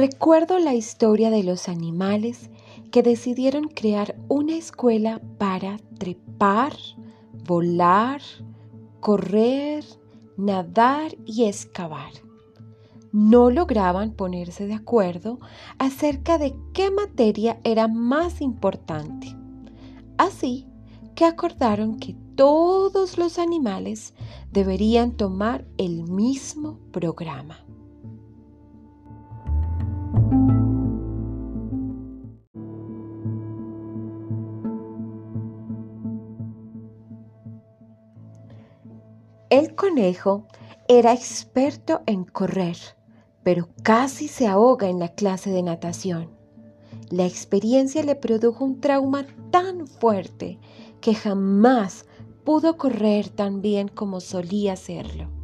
Recuerdo la historia de los animales que decidieron crear una escuela para trepar, volar, correr, nadar y excavar. No lograban ponerse de acuerdo acerca de qué materia era más importante. Así que acordaron que todos los animales deberían tomar el mismo programa. El conejo era experto en correr, pero casi se ahoga en la clase de natación. La experiencia le produjo un trauma tan fuerte que jamás pudo correr tan bien como solía hacerlo.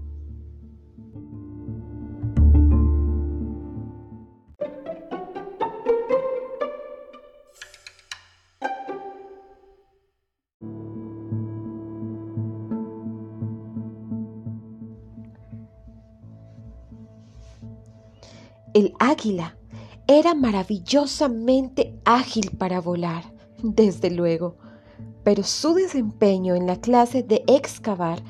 El águila era maravillosamente ágil para volar, desde luego, pero su desempeño en la clase de excavar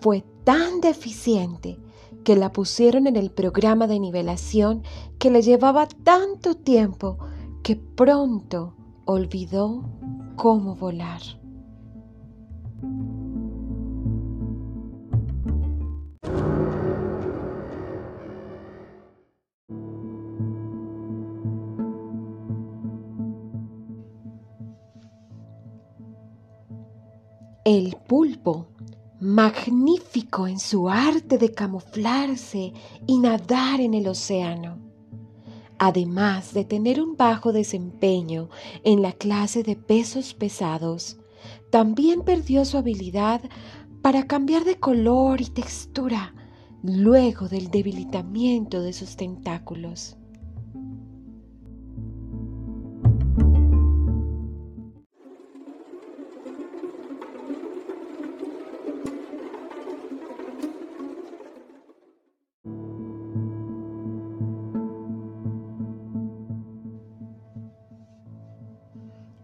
fue tan deficiente que la pusieron en el programa de nivelación que le llevaba tanto tiempo que pronto olvidó cómo volar. El pulpo, magnífico en su arte de camuflarse y nadar en el océano, además de tener un bajo desempeño en la clase de pesos pesados, también perdió su habilidad para cambiar de color y textura luego del debilitamiento de sus tentáculos.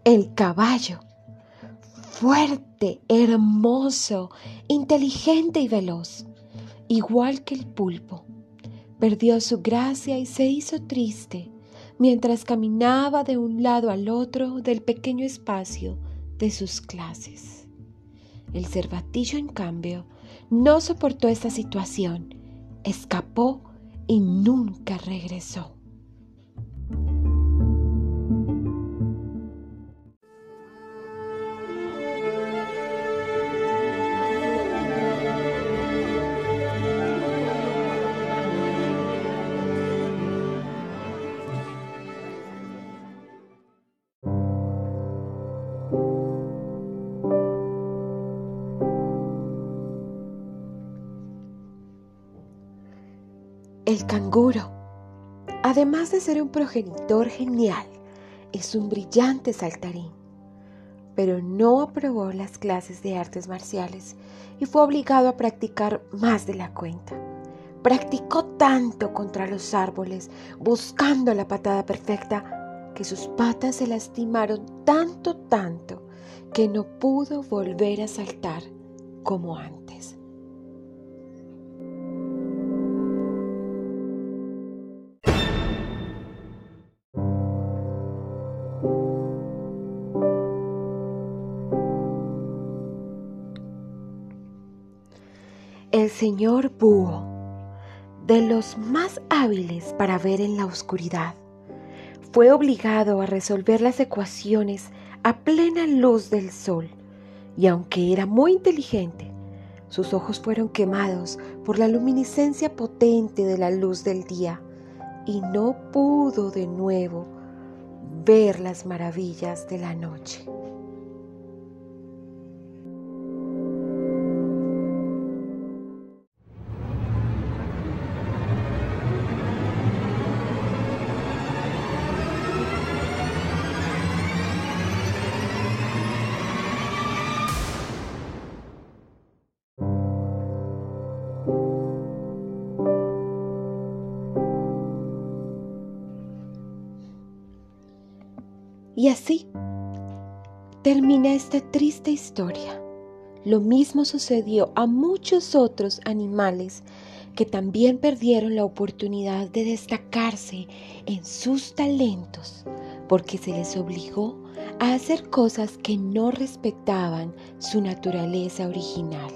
El caballo, fuerte, hermoso, inteligente y veloz, igual que el pulpo, perdió su gracia y se hizo triste mientras caminaba de un lado al otro del pequeño espacio de sus clases. El cervatillo, en cambio, no soportó esta situación, escapó y nunca regresó. El canguro, además de ser un progenitor genial, es un brillante saltarín, pero no aprobó las clases de artes marciales y fue obligado a practicar más de la cuenta. Practicó tanto contra los árboles, buscando la patada perfecta, que sus patas se lastimaron tanto, tanto, que no pudo volver a saltar como antes. El señor Búho, de los más hábiles para ver en la oscuridad, fue obligado a resolver las ecuaciones a plena luz del sol, y aunque era muy inteligente, sus ojos fueron quemados por la luminiscencia potente de la luz del día y no pudo de nuevo ver las maravillas de la noche. Y así termina esta triste historia. Lo mismo sucedió a muchos otros animales que también perdieron la oportunidad de destacarse en sus talentos porque se les obligó a hacer cosas que no respetaban su naturaleza original.